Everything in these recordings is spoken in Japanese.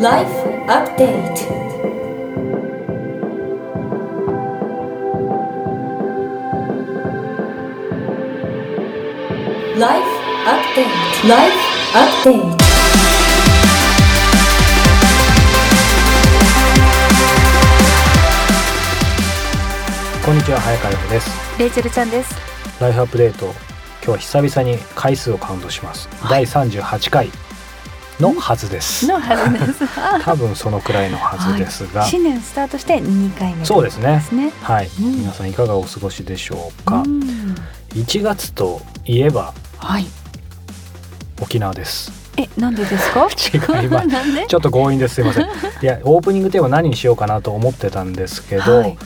Life Update. Life Update. Life Update. こんにちは早川洋です。レイチェルちゃんです。ライフアップデート今日は久々に回数をカウントします、第38回のはずです。のはずです。多分そのくらいのはずですが、新年スタートして2回目そうですね。はい、うん。皆さんいかがお過ごしでしょうか、うん。1月といえばはい。沖縄です。え、なんでですか？違います？ちょっと強引です。すいません。いやオープニングテーマ何にしようかなと思ってたんですけど、はい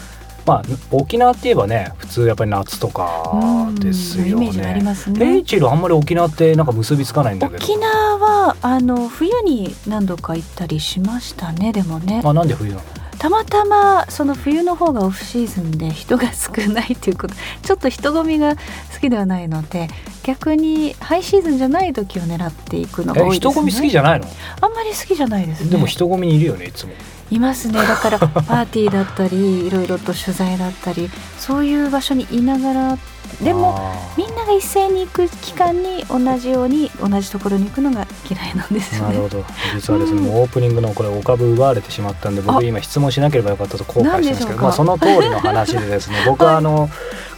まあ沖縄って言えばね普通やっぱり夏とかですようんイメージがありねますレイね。チェルあんまり沖縄ってなんか結びつかないんだけど沖縄はあの冬に何度か行ったりしましたね。でもね、あなんで冬なの？たまたまその冬の方がオフシーズンで人が少ないっていうこと、ちょっと人混みが好きではないので、逆にハイシーズンじゃない時を狙っていくのが多いですね。え人混み好きじゃないの、あんまり好きじゃないですね。でも人混みにいるよねいつもいますね。だから パーティーだったりいろいろと取材だったりそういう場所にいながらでもあみんなが一斉に行く期間に同じように同じところに行くのが嫌いなんですよね。ーなるほど。実はですね、うん。もうオープニングのこれお株奪われてしまったんで僕あ。今質問しなければよかったと後悔してるんですけどまあその通りの話でですね 僕はあの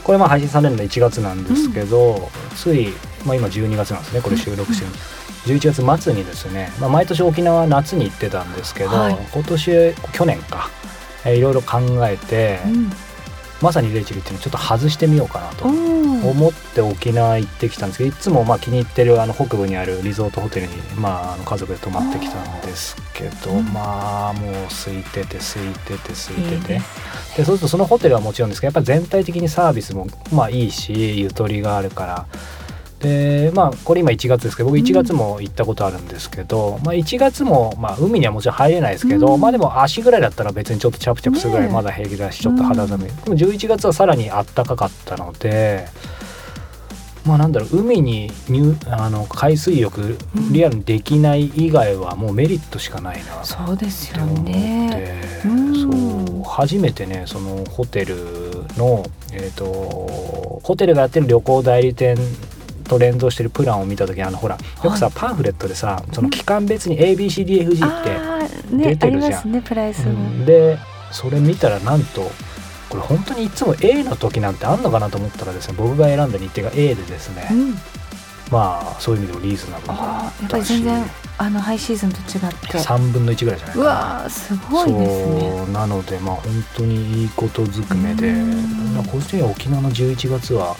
これまあ配信されるの1月なんですけど、つい、まあ、今12月なんですねこれ収録してるの。11月末にですね、まあ、毎年沖縄は夏に行ってたんですけど、はい。今年去年か、えーいろいろ考えて、うん。まさにレイチェルっていうのをちょっと外してみようかなと思って沖縄行ってきたんですけどいつもまあ気に入ってるあの北部にあるリゾートホテルに、まあ、あの家族で泊まってきたんですけど、うん。まあもう空いてて空いてて空いてて。でそうするとそのホテルはもちろんですけどやっぱ全体的にサービスもまあいいしゆとりがあるから。でまあこれ今1月ですけど僕1月も行ったことあるんですけど、まあ、1月も、まあ、海にはもちろん入れないですけど、うん。まあでも足ぐらいだったら別にちょっとチャプチャプするぐらいまだ平気だし、ちょっと肌寒い、でも11月はさらにあったかかったのでまあなんだろう海に入あの海水浴うん。リアルにできない以外はもうメリットしかないなとそうですよね。うん。そう初めてねそのホテルの、えー、とホテルがやってる旅行代理店と連動してるプランを見た時あのほらよくさ、はパンフレットでさその期間別に ABCDFG って、出てるじゃん。ねプライスうも。ん。でそれ見たらなんとこれ本当にいつも A の時なんてあんのかなと思ったらですね僕が選んだ日程が A でですね、うん、まあそういう意味でもリーズナブルだあーやっぱり全然あのハイシーズンと違って。3分の1ぐらいじゃないかうなわーすごいですね。そうなのでまあ本当にいいことずくめでうん。まあ個人的には沖縄の11月は、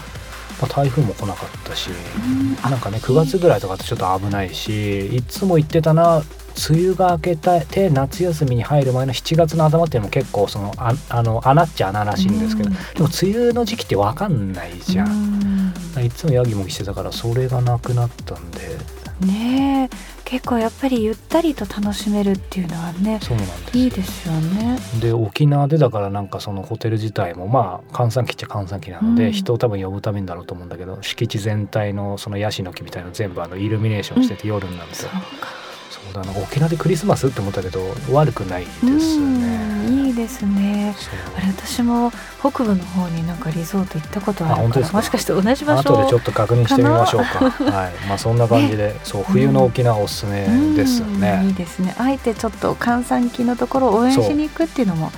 まあ、台風も来なかったし、うなんかね9月ぐらいとかってちょっと危ないしいつも言ってたな梅雨が明けて夏休みに入る前の7月の頭っていうのも結構そのああの穴っちゃ穴らしいんですけど、うん。でも梅雨の時期って分かんないじゃん。いつもヤギもぎしてたからそれがなくなったんで。ねえ結構やっぱりゆったりと楽しめるっていうのはねそうなんですよいいですよね。で沖縄でだからなんかそのホテル自体もまあ閑散期っちゃ閑散期なので、うん人を多分呼ぶためにだろうと思うんだけど敷地全体のそのヤシの木みたいなの全部あのイルミネーションしてて夜になると、そうか。そうだな沖縄でクリスマスって思ったけど悪くないですね。うんいいですね。あれ私も北部の方になんかリゾート行ったことあるからもしかして同じ場所後でちょっと確認してみましょうか。はい、まあそんな感じで、そう冬の沖縄おすすめですようんいね。いですね。あえてちょっと閑散期のところを応援しに行くっていうのも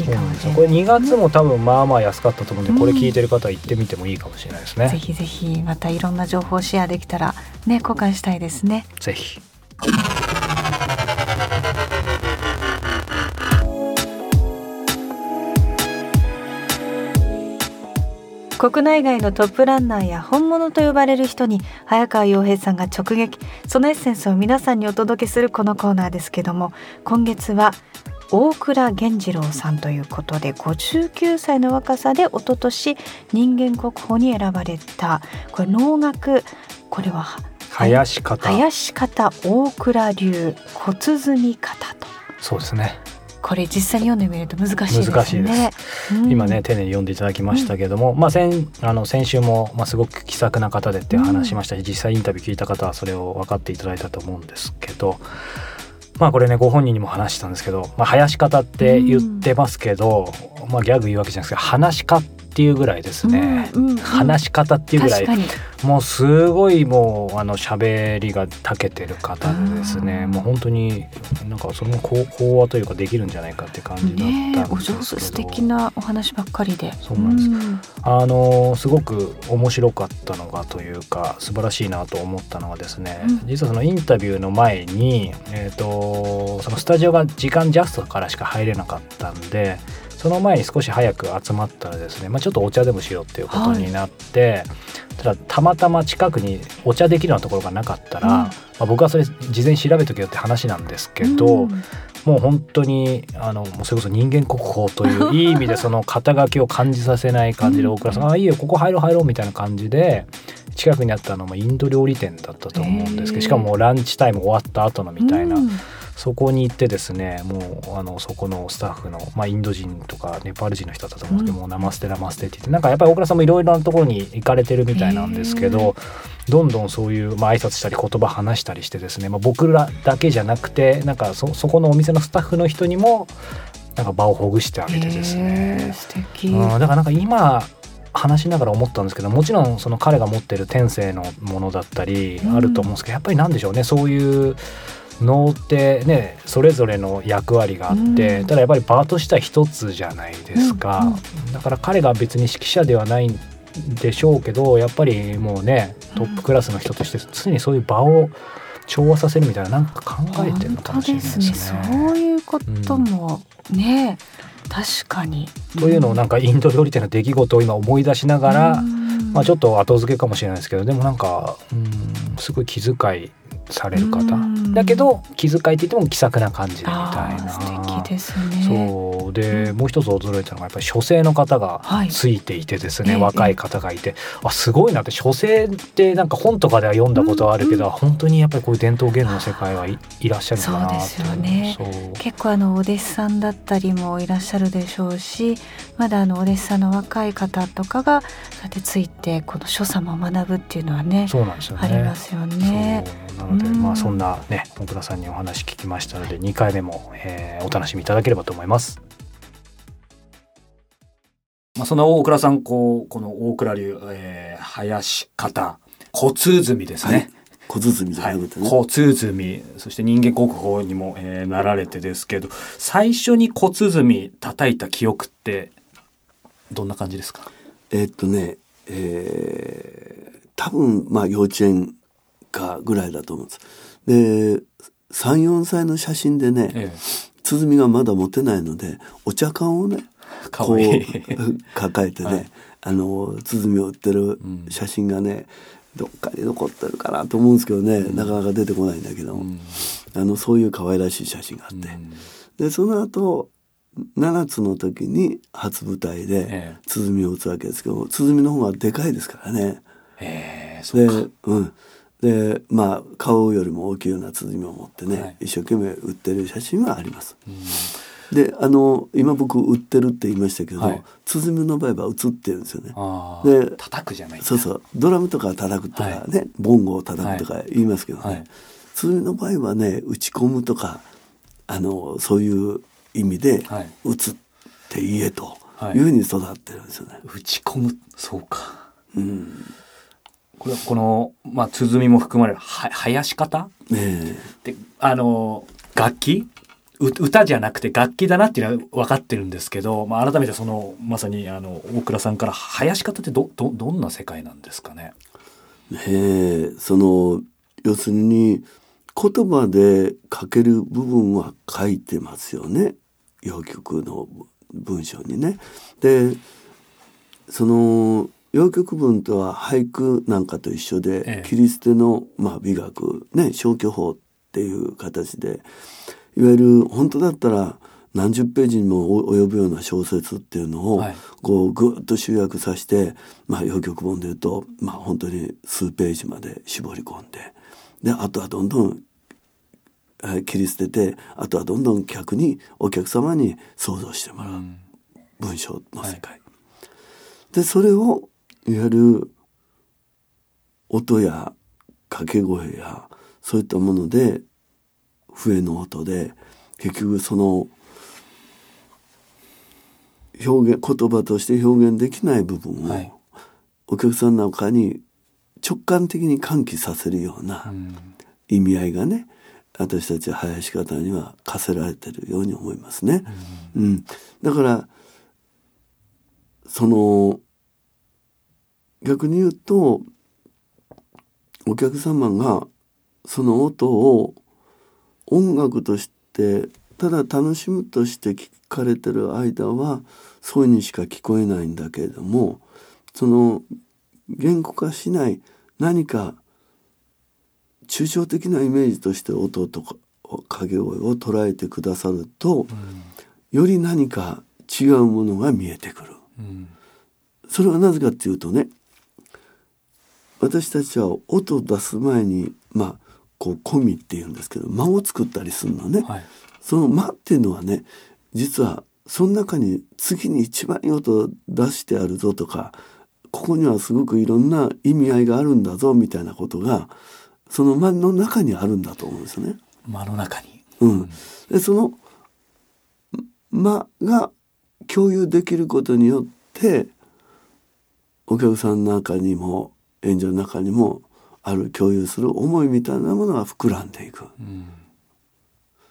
いいかもしれない。これ2月も多分まあまあ安かったと思うんで、これ聞いてる方は行ってみてもいいかもしれないですね。ぜひぜひまたいろんな情報をシェアできたらね交換したいですね。ぜひ。国内外のトップランナーや本物と呼ばれる人に早川洋平さんが直撃そのエッセンスを皆さんにお届けするこのコーナーですけども今月は大倉源次郎さんということで59歳の若さで一昨年人間国宝に選ばれたこれ能楽これは林方。林方大倉流骨積み方とそうですね。これ実際に読んでみると難しいですね。難しいです。うん。今ね丁寧に読んでいただきましたけども、まあ先あの先週も、まあ、すごく気さくな方でって話しましたし、実際インタビュー聞いた方はそれを分かっていただいたと思うんですけどまあこれねご本人にも話したんですけど、まあ、林方って言ってますけど、まあギャグ言うわけじゃないですけど話し家っていうぐらいですね、うんうんうん。話し方っていうぐらい。もうすごいもうあの喋りが長けてる方でですね。うん。もう本当になんかその講講話というかできるんじゃないかって感じだったんお上手ですけど、素敵なお話ばっかりで。そうなんです。ん。あのすごく面白かったのがというか素晴らしいなと思ったのはですね、うん。実はそのインタビューの前に、えー、とそのスタジオが時間ジャストからしか入れなかったんでその前に少し早く集まったらですね、まあ、ちょっとお茶でもしようっていうことになって、ただたまたま近くにお茶できるようなところがなかったら、うん。まあ、僕はそれ事前に調べとけよって話なんですけど、うん。もう本当にあのそれこそ人間国宝という いい意味でその肩書きを感じさせない感じでうん。大倉さん「あいいよここ入ろう入ろう」みたいな感じで近くにあったのもインド料理店だったと思うんですけどしかもランチタイム終わった後のみたいな、うんそこに行ってですねもうあのそこのスタッフの、まあ、インド人とかネパール人の人だと思うんですけど、うん。もうナマステナマステって言ってなんかやっぱり大倉さんもいろいろなところに行かれてるみたいなんですけどどんどんそういう、まあ挨拶したり言葉話したりしてですね、まあ、僕らだけじゃなくてなんかそそこのお店のスタッフの人にもなんか場をほぐしてあげてですへねえ。素敵。うん、だからなんか今話しながら思ったんですけどもちろんその彼が持ってる天性のものだったりうん。あると思うんですけど、やっぱりなんでしょうねそういう能ってねそれぞれの役割があって、うんただやっぱり場としては一つじゃないですか、うんだから彼が別に指揮者ではないんでしょうけどやっぱりもうねトップクラスの人として常にそういう場を調和させるみたいななんか考えてるのかもしれないですね。そういうこともね、確かに。というのをなんかインド料理店の出来事を今思い出しながら、うんまあ、ちょっと後付けかもしれないですけどでもなんかうんすごい気遣いされる方。うん。だけど気遣いって言っても気さくな感じでみたいあなー素敵ですね。そう。で、うん。もう一つ驚いたのがやっぱり書生の方がはい。ついていてですね、ええ若い方がいて、あすごいなって。書生ってなんか本とかでは読んだことはあるけど、うん。本当にやっぱりこういう伝統芸能の世界はいいらっしゃるんだなってそうですよね。結構あのお弟子さんだったりもいらっしゃるでしょうしまだあのお弟子さんの若い方とかがそうやってついてこの所作も学ぶっていうのはねそうなんですよね。ありますよね。で、うん。まあそんなね大倉さんにお話聞きましたので2回目も、えーお楽しみいただければと思います。まあその大倉さんこうこの大倉流、えー、林方小鼓ですね。小鼓じゃはいなくてね、小鼓そして人間国宝にも、えーなられてですけど最初に小鼓叩いた記憶ってどんな感じですか？えーっとね、えー多分まあ幼稚園かぐらいだと思うんです。で34歳の写真でね、え鼓がまだ持てないのでお茶缶をねこ。う 抱えてね、はい。あの鼓を売ってるん写真がね、どっかに残ってるかなと思うんですけどね、なかなか出てこないんだけど、うん。あのそういう可愛らしい写真があって、でその後7つの時に初舞台でええ。鼓を打つわけですけど鼓の方がでかいですからね。ええそうでか。うんでまあ顔よりも大きいような鼓を持ってね、はい。一生懸命打ってる写真はあります。うん。であの今僕売ってるって言いましたけど、はい。鼓の場合は映ってるんですよね。あであ、叩くじゃないそうそう。ドラムとか叩くとかはね、ボンゴを叩くとか言いますけどね、はい。鼓の場合はね打ち込むとかあのそういう意味ではい。打つって言えとはい。いうふうに育ってるんですよね。打ち込む、そうか。うんこれはこの、まあ、鼓も含まれる、は、林方？ねで、あの、楽器？う歌じゃなくて楽器だなっていうのは分かってるんですけど、まあ、改めてその、まさに、あの、大倉さんから、林方ってど、ど、どんな世界なんですかね？えその要するに言葉で書ける部分は書いてますよね謡曲の文章にね。でその謡曲文とは俳句なんかと一緒で、ええ。キリステの、まあ、美学ね消去法っていう形でいわゆる本当だったら何十ページにも及ぶような小説っていうのを、はい。こうぐっと集約させて、まあ、謡曲本でいうと、まあ、本当に数ページまで絞り込んでであとはどんどんえー切り捨ててあとはどんどん客にお客様に想像してもらう文章の世界。でそれをいわゆる音や掛け声やそういったもので笛の音で結局その表現言葉として表現できない部分を、はい。お客さんの中に直感的に喚起させるようなうん。意味合いがね私たち林方には課せられてるように思いますね。うん、だからその逆に言うとお客様がその音を音楽としてただ楽しむとして聞かれてる間はそうにしか聞こえないんだけれどもその言語化しない何か抽象的なイメージとして音とか掛け声を捉えてくださるとより何か違うものが見えてくる。うんそれはなぜかっていうとね私たちは音を出す前にまあこう込みっていうんですけど間を作ったりするのね、はい。その間っていうのはね実はその中に次に一番いい音を出してあるぞとかここにはすごくいろんな意味合いがあるんだぞみたいなことがその間の中にあるんだと思うんですよね。間の中に。うん、でその間が共有できることによってお客さんの中にも演者の中にもある共有する思いみたいなものが膨らんでいく。うん。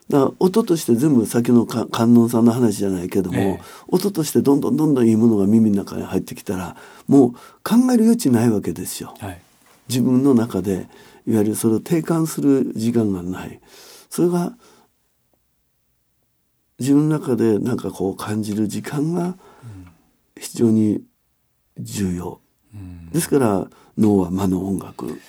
だから音として全部先のか観音さんの話じゃないけども、ええ。音としてどんどんどんどんいいものが耳の中に入ってきたらもう考える余地ないわけですよ。はい。自分の中でいわゆるそれを定感する時間がない。それが自分の中でなんかこう感じる時間が非常に重要。うん。ですから脳は魔の音楽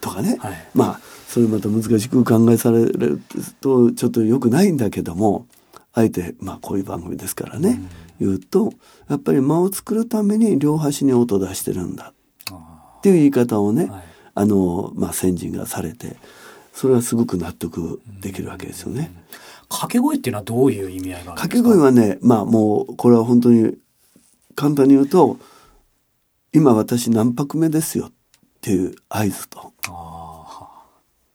とかね、はい。まあそれまた難しく考えされるとちょっと良くないんだけどもあえてまあこういう番組ですからね、言うとやっぱり間を作るために両端に音を出してるんだ。あっていう言い方をね、はい。あのまあ先人がされてそれはすごく納得できるわけですよね。掛け声っていうのはどういう意味合いがあるん掛ですか？け声はねまあもうこれは本当に簡単に言うと今私何拍目ですよっていう合図と、あ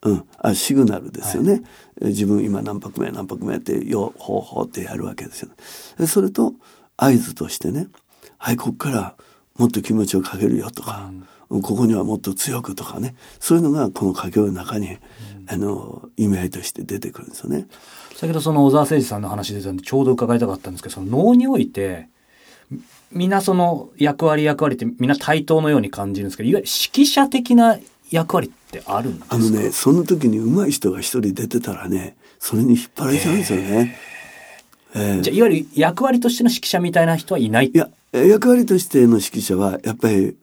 うん、あシグナルですよね、え自分今何拍目何拍目ってよほうほうってやるわけですよ、でそれと合図としてねはいここからもっと気持ちをかけるよとか、ここにはもっと強くとかねそういうのがこの掛け声の中に、あの意味合いとして出てくるんですよね。ー先ほどその小沢誠二さんの話出たんでちょうど伺いたかったんですけどその能においてみんなその役割役割ってみんな対等のように感じるんですけどいわゆる指揮者的な役割ってあるんですか？あのねその時に上手い人が一人出てたらねそれに引っ張られちゃうんですよね。ええ。じゃあいわゆる役割としての指揮者みたいな人はいないいや役割としての指揮者はやっぱり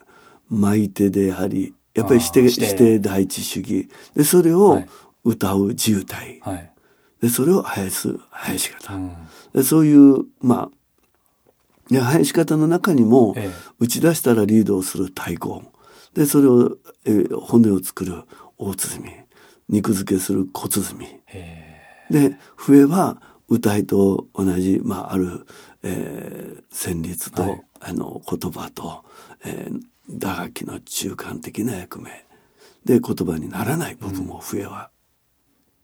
舞い手でありやっぱり指定指定。第一主義。でそれはをい。歌う自由体、はい、でそれを生やす林方、うん。でそういうまあいや林方の中にもええ。打ち出したらリードをする太鼓でそれを、えー骨を作る大鼓。肉付けする小鼓。へで笛は歌いと同じ、まあ、ある、えー旋律と、はい。あの言葉と、えー打楽器の中間的な役目。で言葉にならない。部分を笛は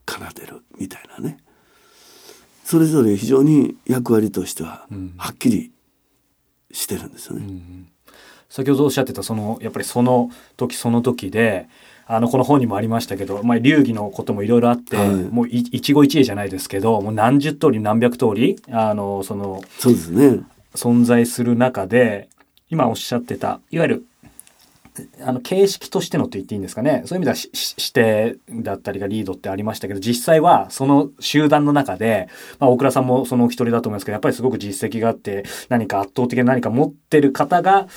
奏でるみたいなね、それぞれ非常に役割としてはうん。はっきりしてるんですよね。えうん先ほどおっしゃってたそのやっぱりその時その時であのこの本にもありましたけど、まあ、流儀のこともいろいろあって、はいもうい一期一会じゃないですけどもう何十通り何百通りあのそのそうですね。存在する中で今おっしゃってたいわゆるあの形式としてのと言っていいんですかね。そういう意味ではしし指定だったりがリードってありましたけど実際はその集団の中で、まあ、大倉さんもそのお一人だと思いますけどやっぱりすごく実績があって何か圧倒的な何か持ってる方が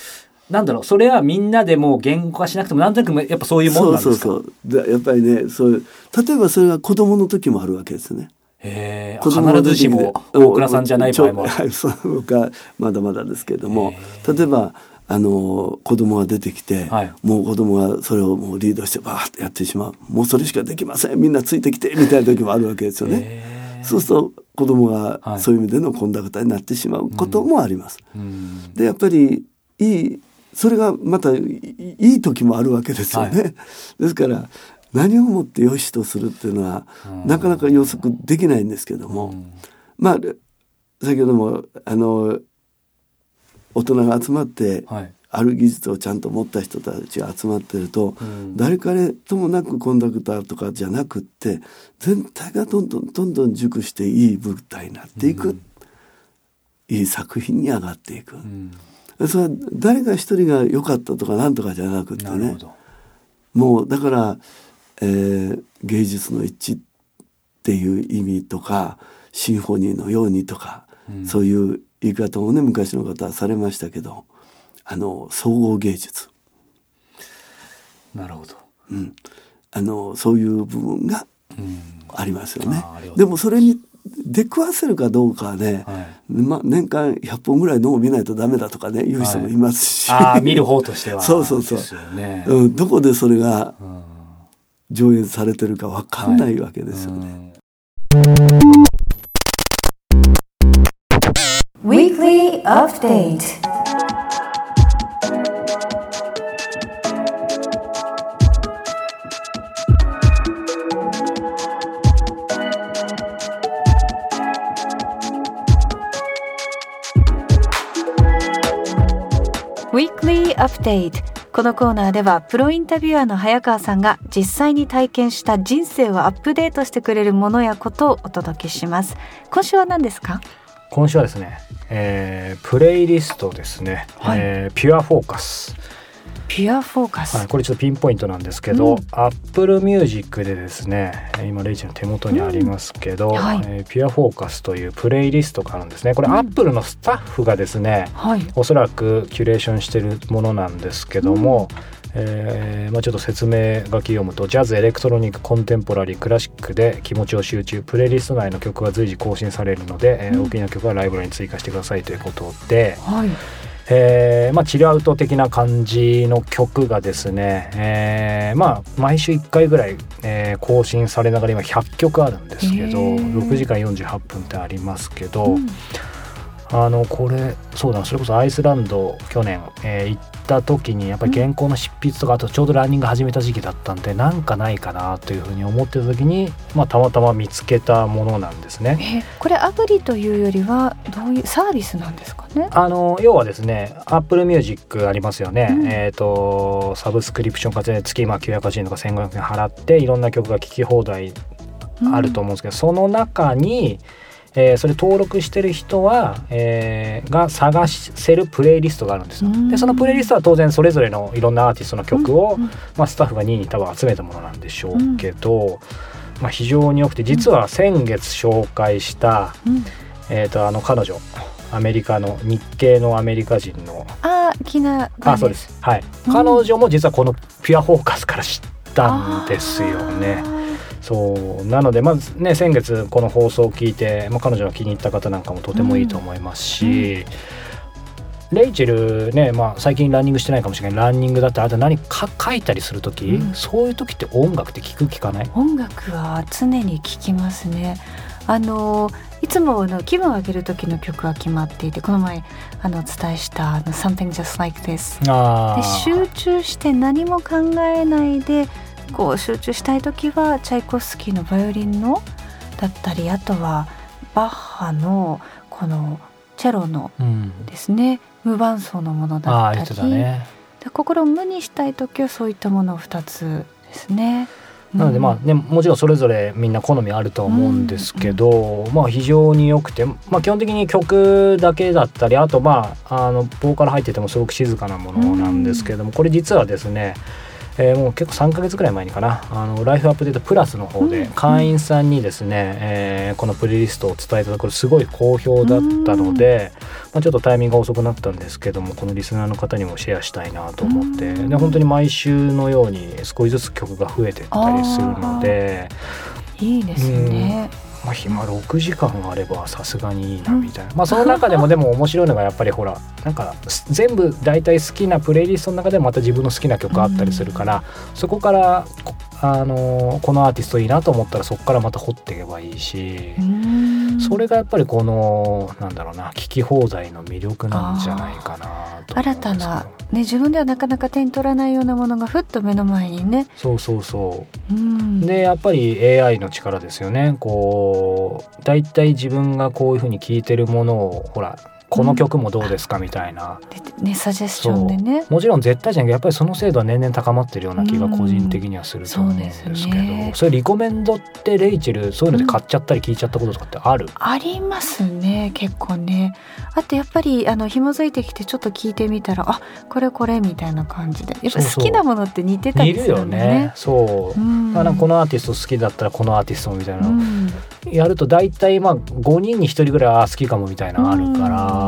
なんだろうそれはみんなでもう言語化しなくてもなんとなくやっぱそういうもんなんですか？そうそうそう。でやっぱりねそういう例えばそれが子供の時もあるわけですよね。へ必ずしも大倉さんじゃない場合も そうかまだまだですけれども。例えばあの子供が出てきて、はい。もう子供がそれをもうリードしてバーッとやってしまう。もうそれしかできません。みんなついてきてみたいな時もあるわけですよね。そうすると子供がはい。そういう意味でのコンダクターになってしまうこともあります。うん。でやっぱりいいそれがまたいいいい時もあるわけですよね。はですから何をもって良しとするっていうのはなかなか予測できないんですけども、まあ先ほどもあの大人が集まって、はい。ある技術をちゃんと持った人たちが集まってると、ん。誰彼ともなくコンダクターとかじゃなくって全体がどんどんどんどん熟していい舞台になっていく、いい作品に上がっていく、うん。それは誰か一人が良かったとかなんとかじゃなくってね。もうだから、えー芸術の一致っていう意味とかシンフォニーのようにとか、そういう言い方をね昔の方はされましたけどあの総合芸術、なるほど。うん、あのそういう部分がうん。ありますよね。でもそれに出くわせるかどうかはね、はい。まあ、年間100本ぐらいのを見ないとダメだとかね言う人もい。ますし、ああ見る方としては そうそうそう。ね。うん、どこでそれがうん。上演されてるか分かんないわけですよね。Weekly Update. Weekly Update. このコーナーではプロインタビュアーの早川さんが実際に体験した人生をアップデートしてくれるものやことをお届けします。今週は何ですか？今週はですね、えープレイリストですね、はい。えーピュアフォーカス、ピュアフォーカス、はい、これちょっとピンポイントなんですけど、うん。Apple Music でですねえー今レイチの手元にありますけど、うん。はい。えーピュアフォーカスというプレイリストがあるんですね。これうん。Apple のスタッフがですね、はい。おそらくキュレーションしてるものなんですけども、えーまあ、ちょっと説明書き読むとジャズエレクトロニックコンテンポラリークラシックで気持ちを集中プレイリスト内の曲が随時更新されるので、えーうん。お気に入りの曲はライブラリに追加してくださいということで、はいえーまあ、チルアウト的な感じの曲がですね、えーまあ、毎週1回ぐらい、えー更新されながら今100曲あるんですけどへー。6時間48分ってありますけど、うんあのこれそうだなそれこそアイスランド去年、えー行った時にやっぱり原稿の執筆とかあとちょうどランニング始めた時期だったんでなんかないかなというふうに思ってた時に、まあ、たまたま見つけたものなんですね。えこれアプリというよりはどういうサービスなんですかね？あの要はですね Apple Music ありますよね、うん。えっ、とサブスクリプション化で月まあ980円とか1500円払っていろんな曲が聴き放題あると思うんですけど、その中に、えーそれ登録してる人は、えーが探せるプレイリストがあるんですよ。うん。でそのプレイリストは当然それぞれのいろんなアーティストの曲を、うん。うんまあ、スタッフが任意に多分集めたものなんでしょうけど、まあ、非常に良くて実は先月紹介した、うん。えー、とあの彼女アメリカの日系のアメリカ人のあーキナあそうです。はい、うん彼女も実はこのピュアフォーカスから知ったんですよね。あそう。なのでまずね先月この放送を聞いて、まあ、彼女が気に入った方なんかもとてもいいと思いますし、レイチェルね、まあ、最近ランニングしてないかもしれない。ランニングだってあと何か書いたりする時、うん。そういう時って音楽って聞く聞かない？ー音楽は常に聴きますね。あのいつもの気分を上げる時の曲は決まっていてこの前あのお伝えしたあの「Something Just Like This」で集中して何も考えないでこう集中したい時はチャイコフスキーのバイオリンのだったりあとはバッハのこのチェロのうん、ですね無伴奏のものあだったり、たね。で心を無にしたい時はそういったものを2つですね。なのでまあねもちろんそれぞれみんな好みあると思うんですけど、まあ非常に良くて、まあ、基本的に曲だけだったりあとまああのボーカル入っててもすごく静かなものなんですけれども、これ実はですねえーもう結構3ヶ月ぐらい前にかな。あのライフアップデートプラスの方でうん。会員さんにですね、えーこのプレイリストを伝えたところすごい好評だったので、まあ、ちょっとタイミングが遅くなったんですけどもこのリスナーの方にもシェアしたいなと思って。うん。で本当に毎週のように少しずつ曲が増えてったりするので。いいですね。まあ、暇6時間あればさすがにいいなみたいな、まあその中でもでも面白いのがやっぱりほらなんか全部大体好きなプレイリストの中でまた自分の好きな曲あったりするから、そこからあのこのアーティストいいなと思ったらそこからまた掘っていけばいいし、うん。それがやっぱりこのなんだろうな聞き放題の魅力なんじゃないかなと新たなね自分ではなかなか手に取らないようなものがふっと目の前にね。そうそうそう。うん、でやっぱり AI の力ですよね。こうだいたい自分がこういうふうに聴いてるものをほらこの曲もどうですかみたいな、でねサジェスションでね。もちろん絶対じゃなくてやっぱりその精度は年々高まってるような気が個人的にはすると思うんですけど、うんそね。それリコメンドってレイチェルそういうので買っちゃったり聞いちゃったこととかってある、ありますね結構ね。あとやっぱりあの紐づいてきてちょっと聞いてみたらあこれこれみたいな感じで。やっぱ好きなものって似てたりするんだね。ね。そう、うん。だからこのアーティスト好きだったらこのアーティストみたいなやると大体まあ5人に1人ぐらいあー好きかもみたいなのあるから、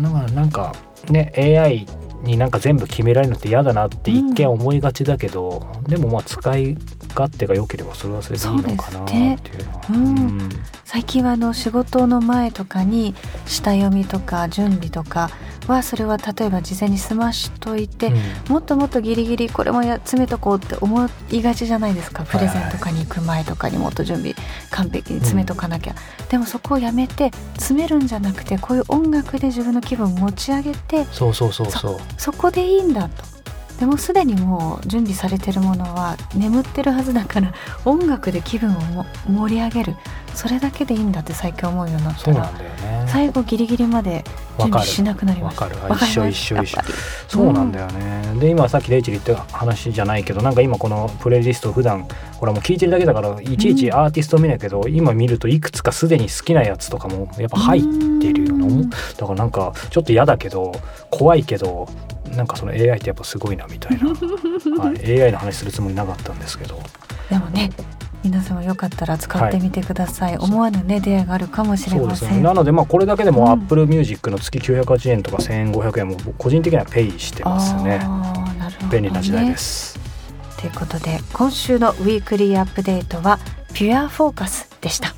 だからなんかね AI になんか全部決められるのって嫌だなって一見思いがちだけど、でもまあ使い勝手が良ければそれはそれでいいのかなっていうのは。そうですね。うん。最近はあの仕事の前とかに下読みとか準備とかはそれは例えば事前に済ましといて、うん。もっともっとギリギリこれもや詰めとこうって思いがちじゃないですか。プレゼンはいとかに行く前とかにもっと準備完璧に詰めとかなきゃ、でもそこをやめて詰めるんじゃなくてこういう音楽で自分の気分を持ち上げてそうそうそうそう。そこでいいんだと。でもすでにもう準備されてるものは眠ってるはずだから 音楽で気分をも盛り上げる。それだけでいいんだって最近思うようになった。らそうなんだよね。最後ギリギリまで準備しなくなりました。一緒一緒一緒。そうなんだよね、で今さっきレイチェル言った話じゃないけどなんか今このプレイリスト普段ほらもう聞いてるだけだからいちいちアーティスト見ないけど、今見るといくつかすでに好きなやつとかもやっぱ入ってるようなう。んだからなんかちょっと嫌だけど怖いけどなんかその AI ってやっぱすごいなみたいな、はい、AI の話するつもりなかったんですけど。でもね皆さんもよかったら使ってみてください、思わぬね出会いがあるかもしれません。ね。なのでまあこれだけでうん。も Apple Music の月980円とか1500円も個人的にはペイしてますね。ね。便利な時代です。ということで今週のウィークリーアップデートはピュアフォーカスでした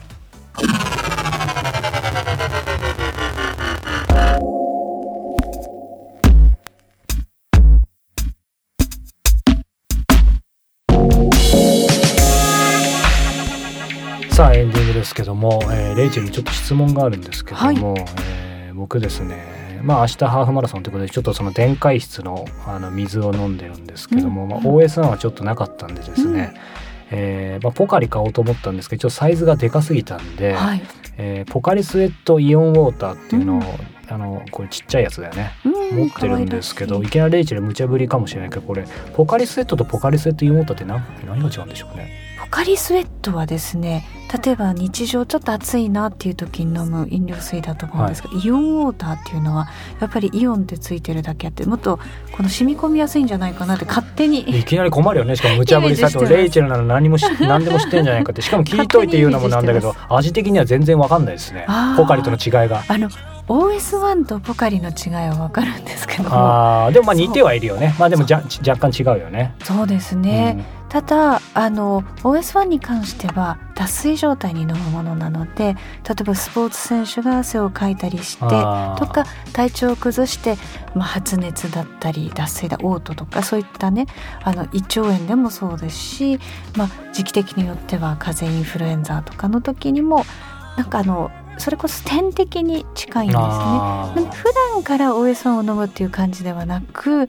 ですけども、えーレイチェルにちょっと質問があるんですけども、えー僕ですねまあ明日ハーフマラソンということでちょっとその電解質のあの水を飲んでるんですけども、うん。まあ、OS1 はちょっとなかったんでですね、えーまあ、ポカリ買おうと思ったんですけどちょっとサイズがでかすぎたんで、はい、えーポカリスエットイオンウォーターっていうのを、うん。あのこれちっちゃいやつだよねうん持ってるんですけどい。きなりレイチェル無茶ぶりかもしれないけどこれポカリスエットとポカリスエットイオンウォーターって何何が違うんでしょうね。いポカリスエットはですね例えば日常ちょっと暑いなっていう時に飲む飲料水だと思うんですけど、イオンウォーターっていうのはやっぱりイオンってついてるだけあってもっとこの染み込みやすいんじゃないかなって勝手にいきなり困るよね。しかも無茶ぶりさイメージしてます。レイチェルなら何もし 何でも知ってんじゃないかって。しかも聞いといて言うのもなんだけど味的には全然わかんないですね。ポカリとの違いが。あの OS1 とポカリの違いは分かるんですけども。あー。でもまあ似てはいるよね。まあでもじゃ若干違うよね。そうですね、ただあの OS1 に関しては脱水状態に飲むものなので例えばスポーツ選手が汗をかいたりしてとか体調を崩して、まあ、発熱だったり脱水だ嘔吐とかそういったねあの胃腸炎でもそうですし、まあ、時期的によっては風邪インフルエンザとかの時にもなんかあのそれこそ点滴に近いんですね。普段から OS1 を飲むっていう感じではなく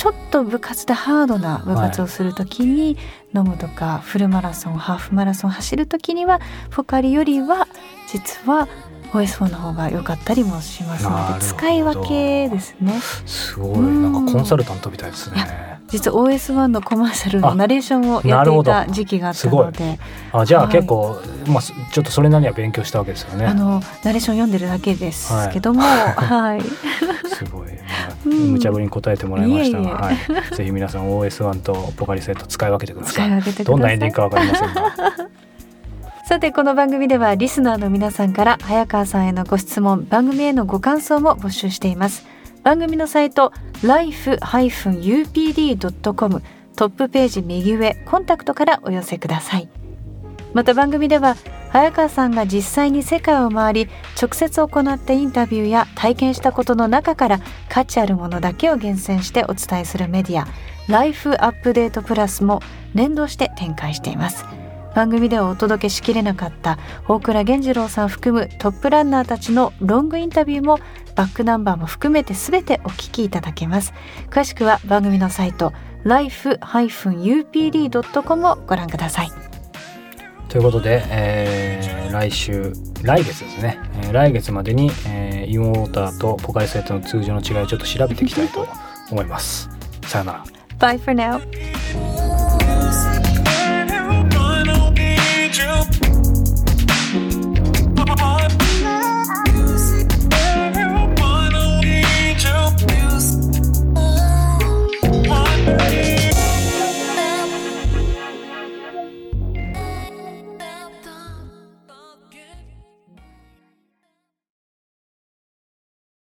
ちょっと部活でハードな部活をする時に飲むとか、フルマラソンハーフマラソン走る時にはポカリよりは実は OS4 の方が良かったりもしますので使い分けですね。すごい。なんかコンサルタントみたいですいね実は OS1 のコマーシャルのナレーションをやっていた時期があったのであじゃあはい。結構、まあすちょっとそれなりには勉強したわけですよね。あのナレーション読んでるだけですけどもはい、すごい、まあうん。無茶ぶりに答えてもらいましたが、いえいえ。はい、ぜひ皆さん OS1 とポカリセット使い分けてください。どんなエンディングかわかりませんがさてこの番組ではリスナーの皆さんから早川さんへのご質問番組へのご感想も募集しています。番組のサイト life-upd.com トップページ右上コンタクトからお寄せください。また番組では早川さんが実際に世界を回り直接行ったインタビューや体験したことの中から価値あるものだけを厳選してお伝えするメディアライフアップデートプラスも連動して展開しています。番組ではお届けしきれなかった大倉源次郎さん含むトップランナーたちのロングインタビューもバックナンバーも含めて全てお聞きいただけます。詳しくは番組のサイト life-upd.com をご覧ください。ということで、えー、来週来月ですね、えー、来月までに、えー、インウォーターとポカリスエットの通常の違いをちょっと調べていきたいと思います。さよなら。Bye for now